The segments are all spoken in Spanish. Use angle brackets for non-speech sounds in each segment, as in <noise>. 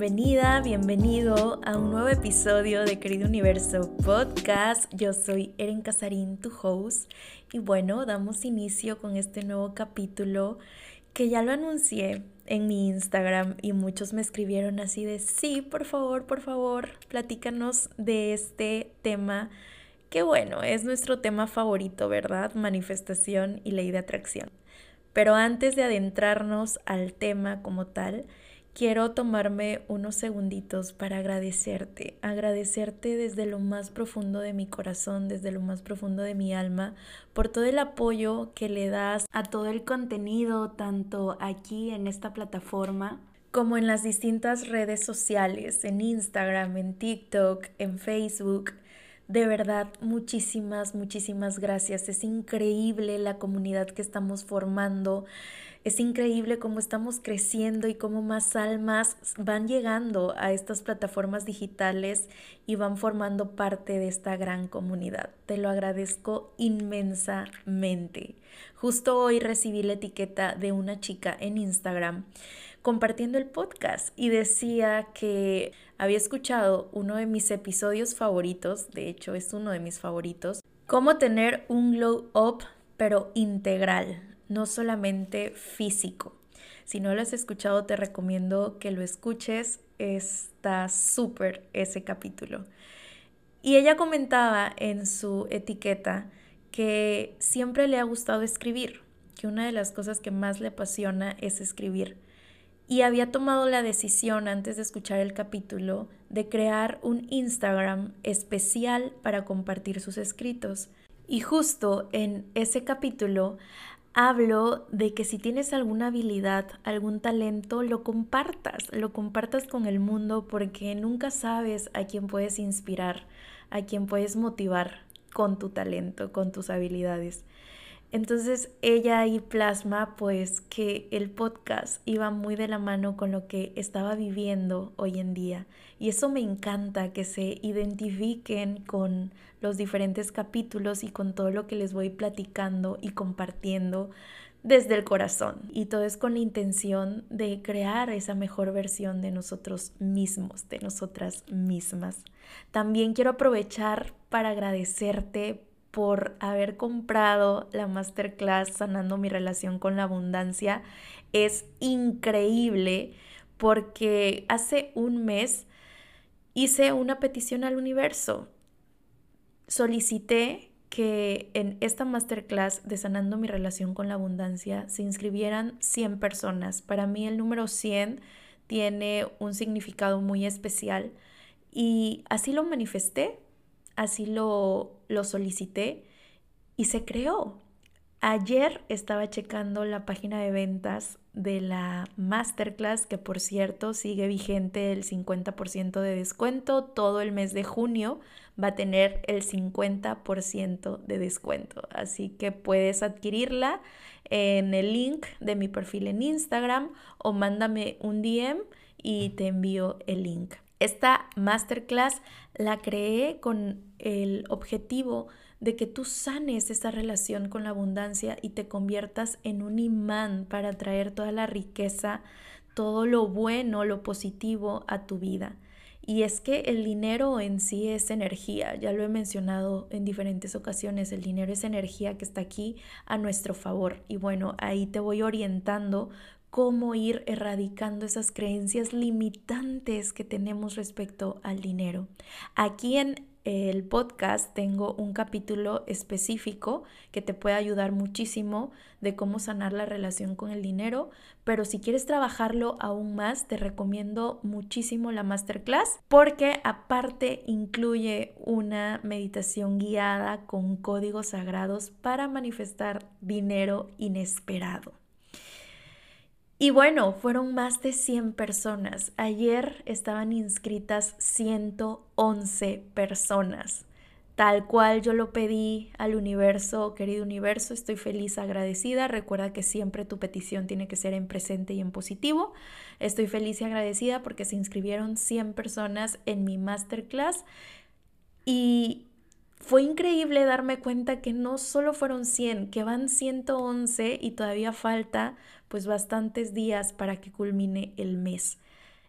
Bienvenida, bienvenido a un nuevo episodio de Querido Universo Podcast. Yo soy Eren Casarín, tu host, y bueno, damos inicio con este nuevo capítulo que ya lo anuncié en mi Instagram y muchos me escribieron así de, sí, por favor, por favor, platícanos de este tema que bueno, es nuestro tema favorito, ¿verdad? Manifestación y ley de atracción. Pero antes de adentrarnos al tema como tal, quiero tomarme unos segunditos para agradecerte, agradecerte desde lo más profundo de mi corazón, desde lo más profundo de mi alma, por todo el apoyo que le das a todo el contenido, tanto aquí en esta plataforma como en las distintas redes sociales, en Instagram, en TikTok, en Facebook. De verdad, muchísimas, muchísimas gracias. Es increíble la comunidad que estamos formando. Es increíble cómo estamos creciendo y cómo más almas van llegando a estas plataformas digitales y van formando parte de esta gran comunidad. Te lo agradezco inmensamente. Justo hoy recibí la etiqueta de una chica en Instagram compartiendo el podcast y decía que había escuchado uno de mis episodios favoritos, de hecho es uno de mis favoritos, cómo tener un glow up pero integral no solamente físico. Si no lo has escuchado, te recomiendo que lo escuches. Está súper ese capítulo. Y ella comentaba en su etiqueta que siempre le ha gustado escribir, que una de las cosas que más le apasiona es escribir. Y había tomado la decisión antes de escuchar el capítulo de crear un Instagram especial para compartir sus escritos. Y justo en ese capítulo hablo de que si tienes alguna habilidad, algún talento, lo compartas, lo compartas con el mundo porque nunca sabes a quién puedes inspirar, a quién puedes motivar con tu talento, con tus habilidades. Entonces ella ahí plasma pues que el podcast iba muy de la mano con lo que estaba viviendo hoy en día y eso me encanta que se identifiquen con los diferentes capítulos y con todo lo que les voy platicando y compartiendo desde el corazón y todo es con la intención de crear esa mejor versión de nosotros mismos, de nosotras mismas. También quiero aprovechar para agradecerte por haber comprado la masterclass Sanando mi relación con la abundancia. Es increíble porque hace un mes hice una petición al universo. Solicité que en esta masterclass de Sanando mi relación con la abundancia se inscribieran 100 personas. Para mí el número 100 tiene un significado muy especial y así lo manifesté así lo, lo solicité y se creó. Ayer estaba checando la página de ventas de la masterclass, que por cierto sigue vigente el 50% de descuento. Todo el mes de junio va a tener el 50% de descuento. Así que puedes adquirirla en el link de mi perfil en Instagram o mándame un DM y te envío el link. Esta masterclass la creé con el objetivo de que tú sanes esa relación con la abundancia y te conviertas en un imán para traer toda la riqueza, todo lo bueno, lo positivo a tu vida. Y es que el dinero en sí es energía, ya lo he mencionado en diferentes ocasiones, el dinero es energía que está aquí a nuestro favor. Y bueno, ahí te voy orientando cómo ir erradicando esas creencias limitantes que tenemos respecto al dinero. Aquí en el podcast tengo un capítulo específico que te puede ayudar muchísimo de cómo sanar la relación con el dinero, pero si quieres trabajarlo aún más, te recomiendo muchísimo la masterclass porque aparte incluye una meditación guiada con códigos sagrados para manifestar dinero inesperado. Y bueno, fueron más de 100 personas. Ayer estaban inscritas 111 personas. Tal cual yo lo pedí al universo, querido universo, estoy feliz, agradecida. Recuerda que siempre tu petición tiene que ser en presente y en positivo. Estoy feliz y agradecida porque se inscribieron 100 personas en mi masterclass y fue increíble darme cuenta que no solo fueron 100, que van 111 y todavía falta pues bastantes días para que culmine el mes.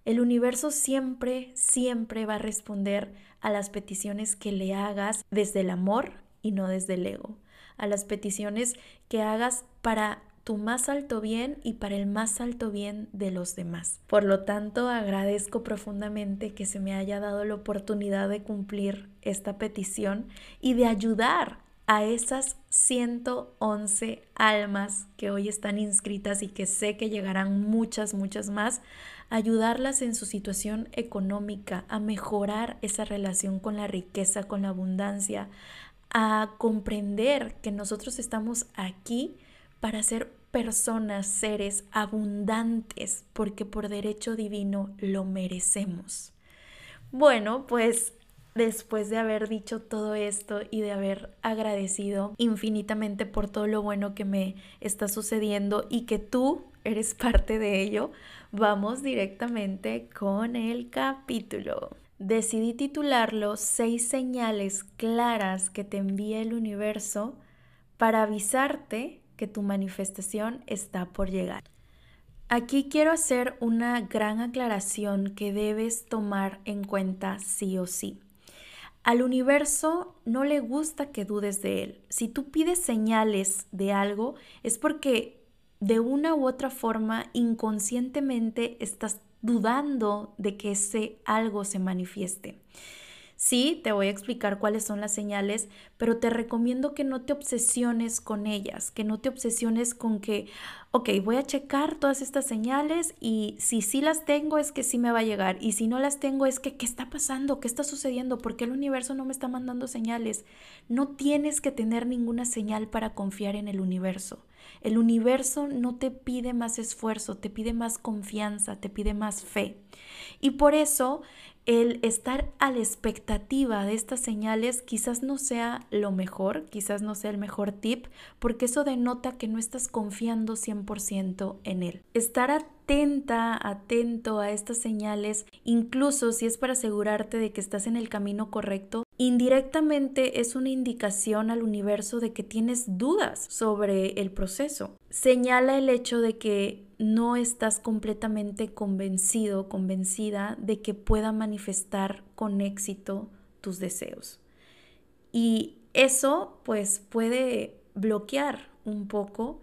El universo siempre, siempre va a responder a las peticiones que le hagas desde el amor y no desde el ego. A las peticiones que hagas para tu más alto bien y para el más alto bien de los demás. Por lo tanto, agradezco profundamente que se me haya dado la oportunidad de cumplir esta petición y de ayudar a esas 111 almas que hoy están inscritas y que sé que llegarán muchas, muchas más, ayudarlas en su situación económica, a mejorar esa relación con la riqueza, con la abundancia, a comprender que nosotros estamos aquí para ser personas, seres abundantes, porque por derecho divino lo merecemos. Bueno, pues después de haber dicho todo esto y de haber agradecido infinitamente por todo lo bueno que me está sucediendo y que tú eres <laughs> parte de ello, vamos directamente con el capítulo. Decidí titularlo Seis señales claras que te envía el universo para avisarte que tu manifestación está por llegar. Aquí quiero hacer una gran aclaración que debes tomar en cuenta sí o sí. Al universo no le gusta que dudes de él. Si tú pides señales de algo es porque de una u otra forma inconscientemente estás dudando de que ese algo se manifieste. Sí, te voy a explicar cuáles son las señales, pero te recomiendo que no te obsesiones con ellas, que no te obsesiones con que, ok, voy a checar todas estas señales y si sí las tengo es que sí me va a llegar y si no las tengo es que, ¿qué está pasando? ¿Qué está sucediendo? ¿Por qué el universo no me está mandando señales? No tienes que tener ninguna señal para confiar en el universo. El universo no te pide más esfuerzo, te pide más confianza, te pide más fe. Y por eso el estar a la expectativa de estas señales quizás no sea lo mejor, quizás no sea el mejor tip, porque eso denota que no estás confiando 100% en él. Estar atenta, atento a estas señales, incluso si es para asegurarte de que estás en el camino correcto, indirectamente es una indicación al universo de que tienes dudas sobre el proceso. Señala el hecho de que no estás completamente convencido, convencida de que pueda manifestar con éxito tus deseos. Y eso pues puede bloquear un poco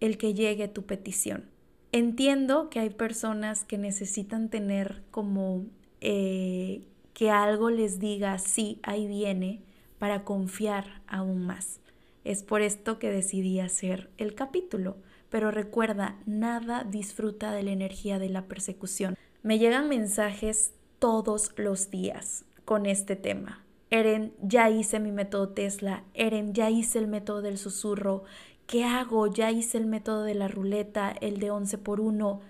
el que llegue tu petición. Entiendo que hay personas que necesitan tener como eh, que algo les diga, sí, ahí viene, para confiar aún más. Es por esto que decidí hacer el capítulo. Pero recuerda, nada disfruta de la energía de la persecución. Me llegan mensajes todos los días con este tema. Eren, ya hice mi método Tesla. Eren, ya hice el método del susurro. ¿Qué hago? Ya hice el método de la ruleta, el de 11 por 1.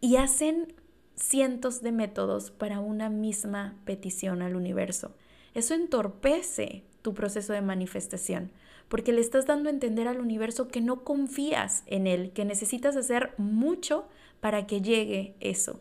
Y hacen cientos de métodos para una misma petición al universo. Eso entorpece tu proceso de manifestación, porque le estás dando a entender al universo que no confías en él, que necesitas hacer mucho para que llegue eso.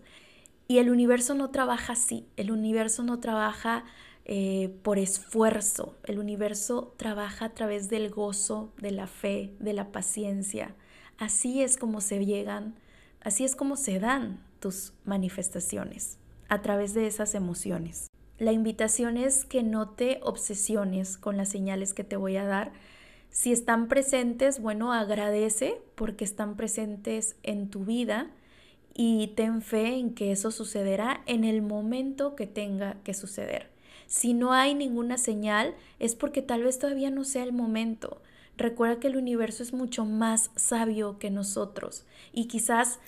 Y el universo no trabaja así, el universo no trabaja eh, por esfuerzo, el universo trabaja a través del gozo, de la fe, de la paciencia. Así es como se llegan, así es como se dan tus manifestaciones, a través de esas emociones. La invitación es que no te obsesiones con las señales que te voy a dar. Si están presentes, bueno, agradece porque están presentes en tu vida y ten fe en que eso sucederá en el momento que tenga que suceder. Si no hay ninguna señal, es porque tal vez todavía no sea el momento. Recuerda que el universo es mucho más sabio que nosotros y quizás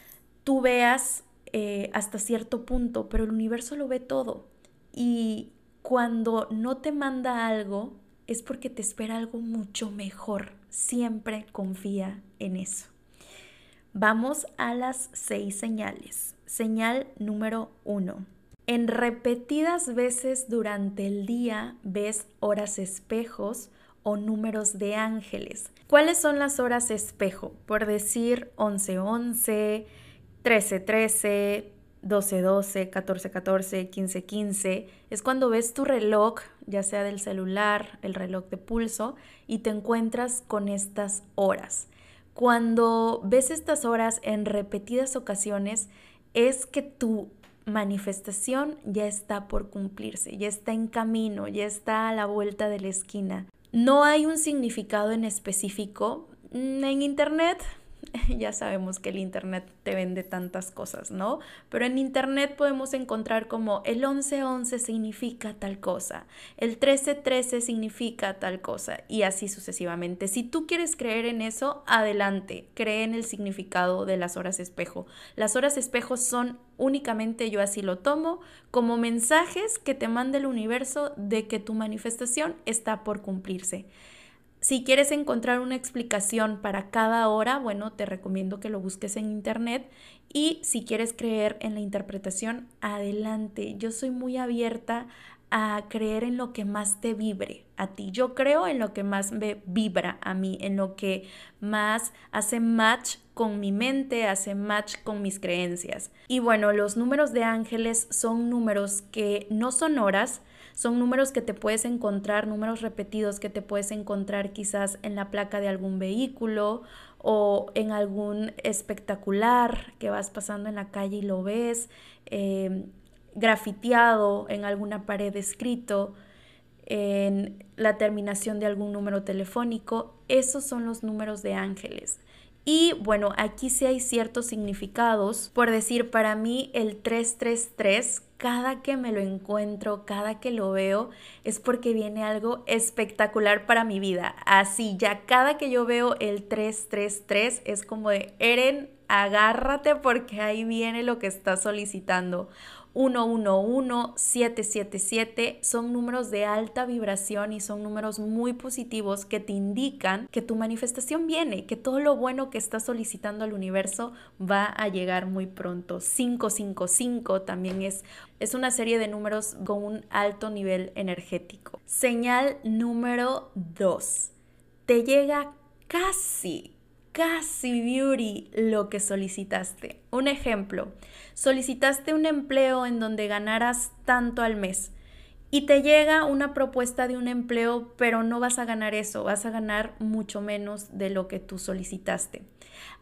tú veas eh, hasta cierto punto, pero el universo lo ve todo. Y cuando no te manda algo, es porque te espera algo mucho mejor. Siempre confía en eso. Vamos a las seis señales. Señal número uno. En repetidas veces durante el día ves horas espejos o números de ángeles. ¿Cuáles son las horas espejo? Por decir 1111, 1313, 12-12, 14-14, 15-15, es cuando ves tu reloj, ya sea del celular, el reloj de pulso, y te encuentras con estas horas. Cuando ves estas horas en repetidas ocasiones, es que tu manifestación ya está por cumplirse, ya está en camino, ya está a la vuelta de la esquina. No hay un significado en específico. Mm, en Internet <laughs> ya sabemos que el Internet te vende tantas cosas, ¿no? Pero en Internet podemos encontrar como el 1111 significa tal cosa, el 1313 significa tal cosa y así sucesivamente. Si tú quieres creer en eso, adelante, cree en el significado de las horas espejo. Las horas espejo son únicamente, yo así lo tomo, como mensajes que te manda el universo de que tu manifestación está por cumplirse. Si quieres encontrar una explicación para cada hora, bueno, te recomiendo que lo busques en internet y si quieres creer en la interpretación, adelante. Yo soy muy abierta a creer en lo que más te vibre a ti. Yo creo en lo que más me vibra a mí, en lo que más hace match con mi mente, hace match con mis creencias. Y bueno, los números de ángeles son números que no son horas, son números que te puedes encontrar, números repetidos que te puedes encontrar quizás en la placa de algún vehículo o en algún espectacular que vas pasando en la calle y lo ves, em, grafiteado en alguna pared escrito, en la terminación de algún número telefónico. Esos son los números de ángeles. Y bueno, aquí sí hay ciertos significados. Por decir, para mí el 333, cada que me lo encuentro, cada que lo veo, es porque viene algo espectacular para mi vida. Así, ya cada que yo veo el 333 es como de, Eren, agárrate porque ahí viene lo que estás solicitando. 111, 777 son números de alta vibración y son números muy positivos que te indican que tu manifestación viene, que todo lo bueno que estás solicitando al universo va a llegar muy pronto. 555 también es, es una serie de números con un alto nivel energético. Señal número 2. Te llega casi, casi beauty lo que solicitaste. Un ejemplo, solicitaste un empleo en donde ganaras tanto al mes y te llega una propuesta de un empleo, pero no vas a ganar eso, vas a ganar mucho menos de lo que tú solicitaste.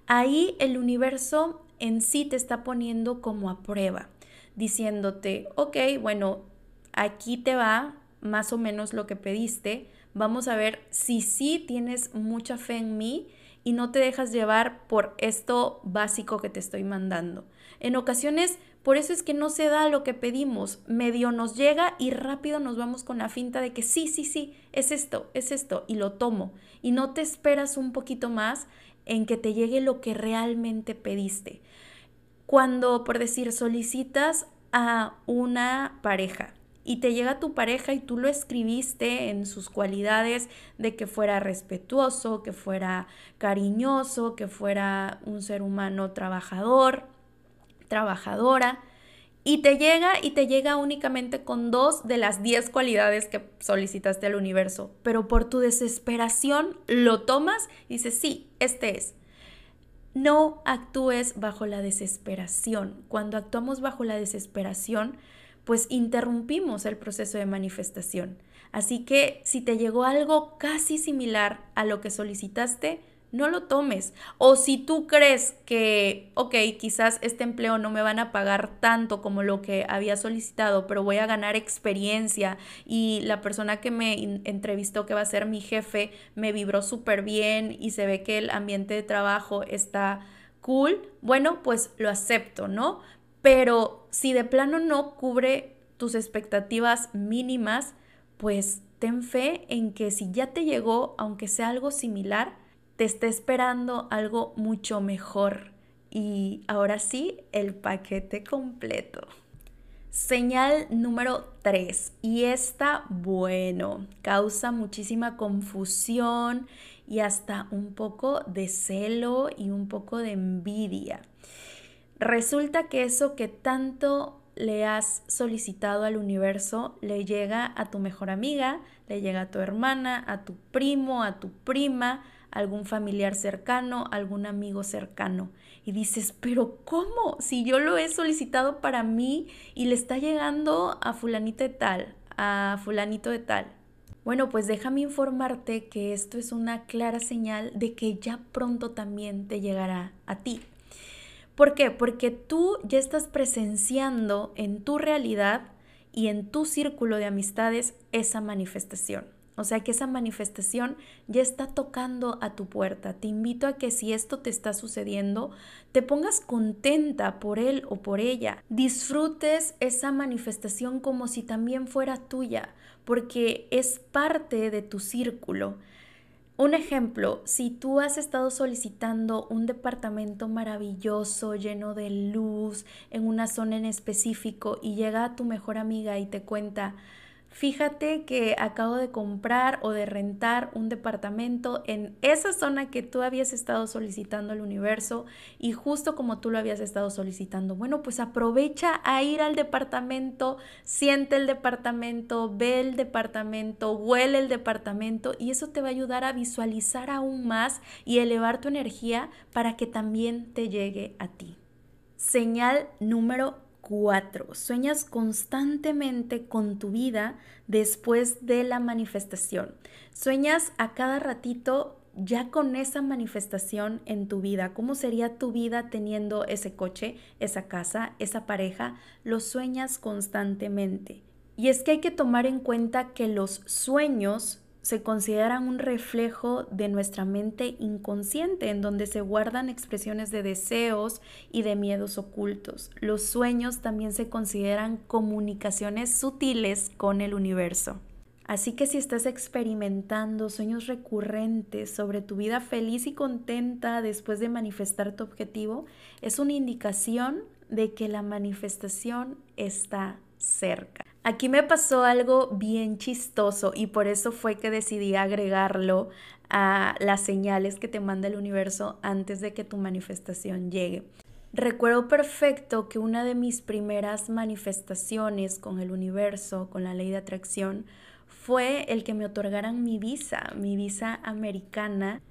Ahí el universo en sí te está poniendo como a prueba, diciéndote, ok, bueno, aquí te va más o menos lo que pediste, vamos a ver si sí tienes mucha fe en mí y no te dejas llevar por esto básico que te estoy mandando. En ocasiones, por eso es que no se da lo que pedimos, medio nos llega y rápido nos vamos con la finta de que sí, sí, sí, es esto, es esto, y lo tomo. Y no te esperas un poquito más en que te llegue lo que realmente pediste. Cuando, por decir, solicitas a una pareja, y te llega tu pareja y tú lo escribiste en sus cualidades de que fuera respetuoso, que fuera cariñoso, que fuera un ser humano trabajador, trabajadora, y te llega y te llega únicamente con dos de las diez cualidades que solicitaste al universo, pero por tu desesperación lo tomas y dices, sí, este es. No actúes bajo la desesperación. Cuando actuamos bajo la desesperación, pues interrumpimos el proceso de manifestación. Así que si te llegó algo casi similar a lo que solicitaste, no lo tomes. O si tú crees que, ok, quizás este empleo no me van a pagar tanto como lo que había solicitado, pero voy a ganar experiencia y la persona que me entrevistó, que va a ser mi jefe, me vibró súper bien y se ve que el ambiente de trabajo está cool, bueno, pues lo acepto, ¿no? Pero si de plano no cubre tus expectativas mínimas, pues ten fe en que si ya te llegó, aunque sea algo similar, te está esperando algo mucho mejor. Y ahora sí, el paquete completo. Señal número 3. Y esta, bueno, causa muchísima confusión y hasta un poco de celo y un poco de envidia. Resulta que eso que tanto le has solicitado al universo le llega a tu mejor amiga, le llega a tu hermana, a tu primo, a tu prima, algún familiar cercano, algún amigo cercano. Y dices, pero ¿cómo? Si yo lo he solicitado para mí y le está llegando a fulanito de tal, a fulanito de tal. Bueno, pues déjame informarte que esto es una clara señal de que ya pronto también te llegará a ti. ¿Por qué? Porque tú ya estás presenciando en tu realidad y en tu círculo de amistades esa manifestación. O sea que esa manifestación ya está tocando a tu puerta. Te invito a que si esto te está sucediendo, te pongas contenta por él o por ella. Disfrutes esa manifestación como si también fuera tuya, porque es parte de tu círculo. Un ejemplo, si tú has estado solicitando un departamento maravilloso, lleno de luz, en una zona en específico y llega tu mejor amiga y te cuenta, Fíjate que acabo de comprar o de rentar un departamento en esa zona que tú habías estado solicitando al universo y justo como tú lo habías estado solicitando. Bueno, pues aprovecha a ir al departamento, siente el departamento, ve el departamento, huele el departamento y eso te va a ayudar a visualizar aún más y elevar tu energía para que también te llegue a ti. Señal número 4. Sueñas constantemente con tu vida después de la manifestación. Sueñas a cada ratito ya con esa manifestación en tu vida. ¿Cómo sería tu vida teniendo ese coche, esa casa, esa pareja? Lo sueñas constantemente. Y es que hay que tomar en cuenta que los sueños se consideran un reflejo de nuestra mente inconsciente, en donde se guardan expresiones de deseos y de miedos ocultos. Los sueños también se consideran comunicaciones sutiles con el universo. Así que si estás experimentando sueños recurrentes sobre tu vida feliz y contenta después de manifestar tu objetivo, es una indicación de que la manifestación está cerca. Aquí me pasó algo bien chistoso y por eso fue que decidí agregarlo a las señales que te manda el universo antes de que tu manifestación llegue. Recuerdo perfecto que una de mis primeras manifestaciones con el universo, con la ley de atracción, fue el que me otorgaran mi visa, mi visa americana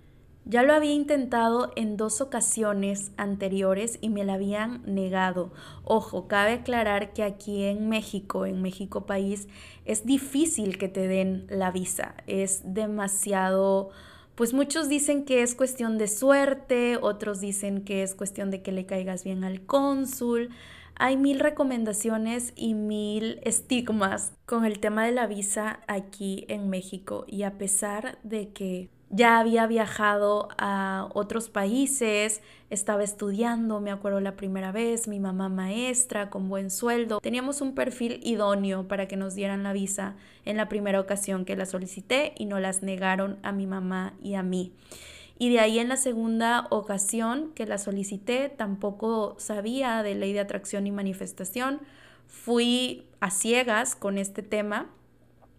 ya lo había intentado en dos ocasiones anteriores y me la habían negado. Ojo, cabe aclarar que aquí en México, en México país, es difícil que te den la visa. Es demasiado... Pues muchos dicen que es cuestión de suerte, otros dicen que es cuestión de que le caigas bien al cónsul. Hay mil recomendaciones y mil estigmas con el tema de la visa aquí en México y a pesar de que ya había viajado a otros países, estaba estudiando, me acuerdo la primera vez, mi mamá maestra, con buen sueldo. Teníamos un perfil idóneo para que nos dieran la visa en la primera ocasión que la solicité y no las negaron a mi mamá y a mí. Y de ahí en la segunda ocasión que la solicité, tampoco sabía de ley de atracción y manifestación. Fui a ciegas con este tema,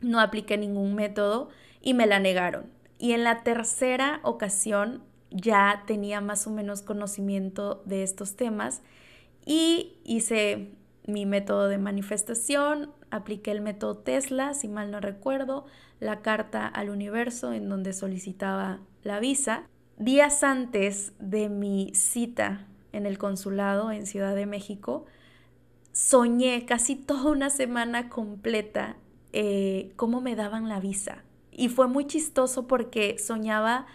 no apliqué ningún método y me la negaron y en la tercera ocasión ya tenía más o menos conocimiento de estos temas y hice mi método de manifestación, apliqué el método Tesla, si mal no recuerdo, la carta al universo en donde solicitaba la visa. Días antes de mi cita en el consulado en Ciudad de México, soñé casi toda una semana completa eh, cómo me daban la visa. Y fue muy chistoso porque soñaba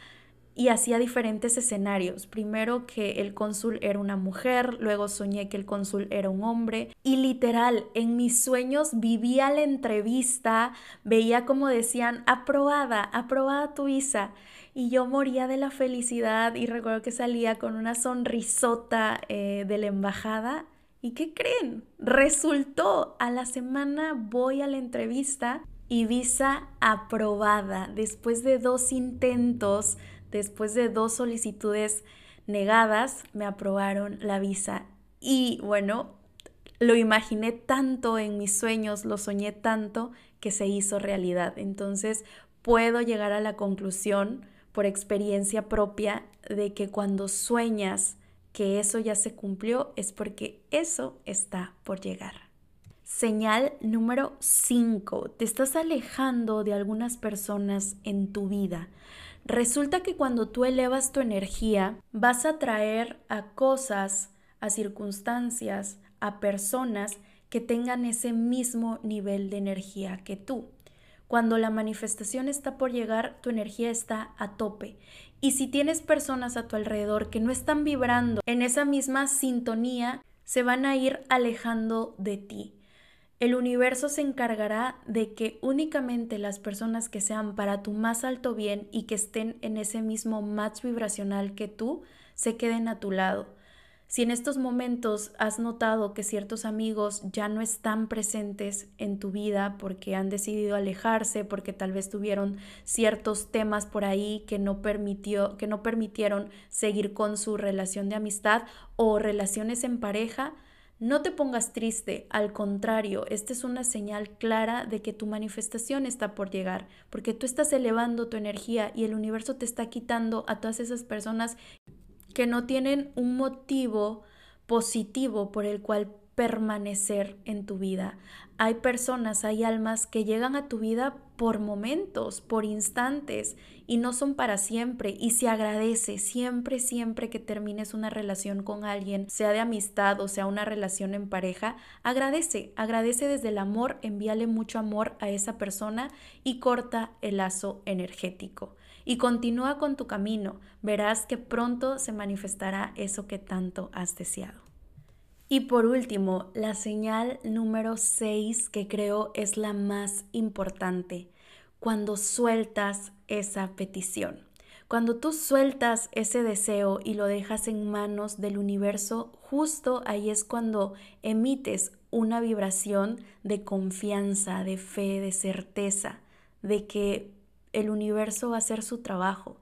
y hacía diferentes escenarios. Primero que el cónsul era una mujer, luego soñé que el cónsul era un hombre y literal en mis sueños vivía la entrevista, veía como decían, aprobada, aprobada tu visa. Y yo moría de la felicidad y recuerdo que salía con una sonrisota eh, de la embajada. ¿Y qué creen? Resultó, a la semana voy a la entrevista y visa aprobada después de dos intentos, después de dos solicitudes negadas, me aprobaron la visa. Y bueno, lo imaginé tanto en mis sueños, lo soñé tanto que se hizo realidad. Entonces puedo llegar a la conclusión por experiencia propia de que cuando sueñas que eso ya se cumplió es porque eso está por llegar. Señal número 5. Te estás alejando de algunas personas en tu vida. Resulta que cuando tú elevas tu energía, vas a traer a cosas, a circunstancias, a personas que tengan ese mismo nivel de energía que tú. Cuando la manifestación está por llegar, tu energía está a tope. Y si tienes personas a tu alrededor que no están vibrando en esa misma sintonía, se van a ir alejando de ti. El universo se encargará de que únicamente las personas que sean para tu más alto bien y que estén en ese mismo match vibracional que tú, se queden a tu lado. Si en estos momentos has notado que ciertos amigos ya no están presentes en tu vida porque han decidido alejarse, porque tal vez tuvieron ciertos temas por ahí que no permitió que no permitieron seguir con su relación de amistad o relaciones en pareja, no te pongas triste, al contrario, esta es una señal clara de que tu manifestación está por llegar, porque tú estás elevando tu energía y el universo te está quitando a todas esas personas que no tienen un motivo positivo por el cual permanecer en tu vida. Hay personas, hay almas que llegan a tu vida por momentos, por instantes y no son para siempre y se agradece siempre, siempre que termines una relación con alguien, sea de amistad o sea una relación en pareja, agradece, agradece desde el amor, envíale mucho amor a esa persona y corta el lazo energético. Y continúa con tu camino, verás que pronto se manifestará eso que tanto has deseado. Y por último, la señal número 6 que creo es la más importante, cuando sueltas esa petición. Cuando tú sueltas ese deseo y lo dejas en manos del universo, justo ahí es cuando emites una vibración de confianza, de fe, de certeza, de que el universo va a hacer su trabajo.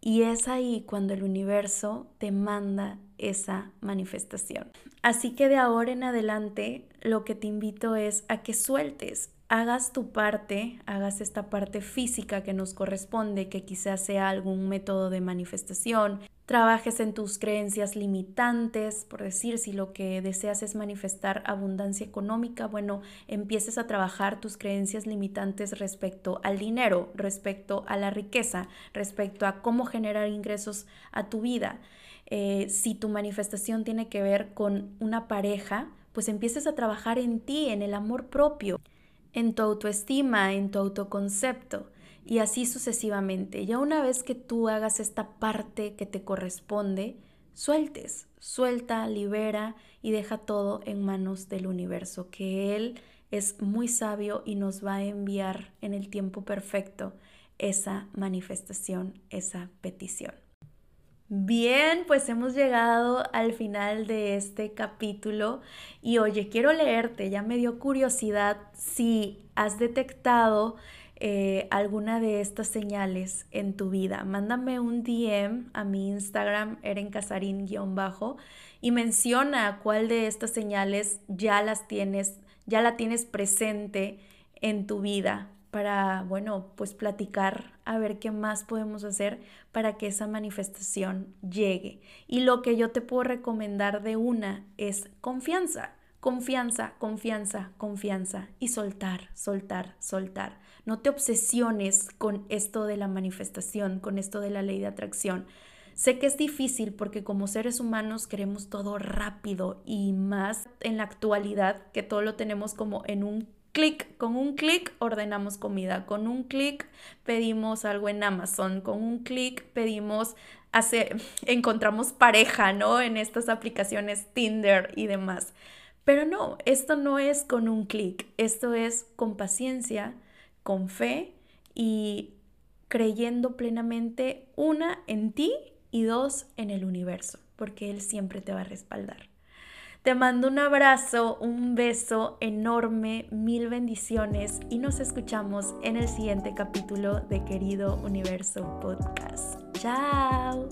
Y es ahí cuando el universo te manda esa manifestación. Así que de ahora en adelante lo que te invito es a que sueltes, hagas tu parte, hagas esta parte física que nos corresponde, que quizás sea algún método de manifestación, trabajes en tus creencias limitantes, por decir, si lo que deseas es manifestar abundancia económica, bueno, empieces a trabajar tus creencias limitantes respecto al dinero, respecto a la riqueza, respecto a cómo generar ingresos a tu vida. Eh, si tu manifestación tiene que ver con una pareja, pues empieces a trabajar en ti, en el amor propio, en tu autoestima, en tu autoconcepto y así sucesivamente. Ya una vez que tú hagas esta parte que te corresponde, sueltes, suelta, libera y deja todo en manos del universo, que Él es muy sabio y nos va a enviar en el tiempo perfecto esa manifestación, esa petición. Bien, pues hemos llegado al final de este capítulo y oye, quiero leerte, ya me dio curiosidad si has detectado eh, alguna de estas señales en tu vida. Mándame un DM a mi Instagram, erencasarín-bajo, y menciona cuál de estas señales ya las tienes, ya la tienes presente en tu vida para, bueno, pues platicar a ver qué más podemos hacer para que esa manifestación llegue. Y lo que yo te puedo recomendar de una es confianza, confianza, confianza, confianza y soltar, soltar, soltar. No te obsesiones con esto de la manifestación, con esto de la ley de atracción. Sé que es difícil porque como seres humanos queremos todo rápido y más en la actualidad que todo lo tenemos como en un clic, con un clic ordenamos comida, con un clic pedimos algo en Amazon, con un clic pedimos <laughs> encontramos pareja, ¿no? En estas aplicaciones Tinder y demás. Pero no, esto no es con un clic, esto es con paciencia, con fe y creyendo plenamente, una, en ti y dos, en el universo, porque Él siempre te va a respaldar. Te mando un abrazo, un beso enorme, mil bendiciones y nos escuchamos en el siguiente capítulo de Querido Universo Podcast. Chao.